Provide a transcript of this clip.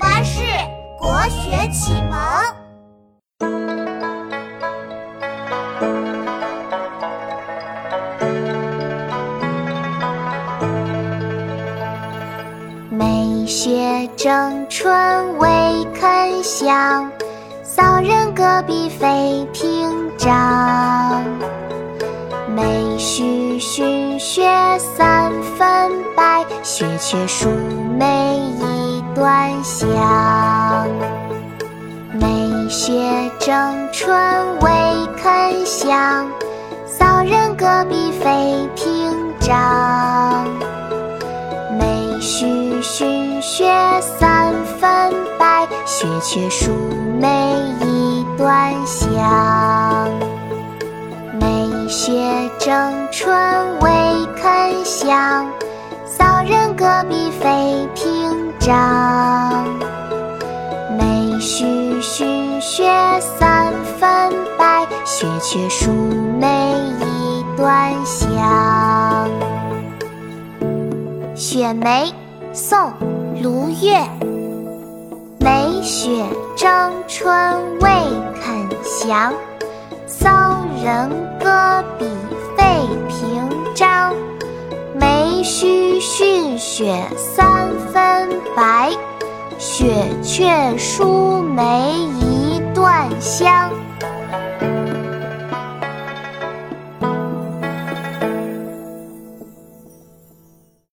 巴士国学启蒙。梅雪争春未肯降，骚人阁笔费评章。梅须逊雪三分白，雪却输梅一段香。梅雪争春未肯降，骚人阁笔费评章。梅须逊雪三分白，雪却输梅一段香。梅雪争春未肯降，骚人章。梅须逊雪三分白，雪却输梅一段香。《雪梅》宋·卢钺。梅雪争春未肯降，骚人阁笔须逊雪三分白，雪却输梅一段香。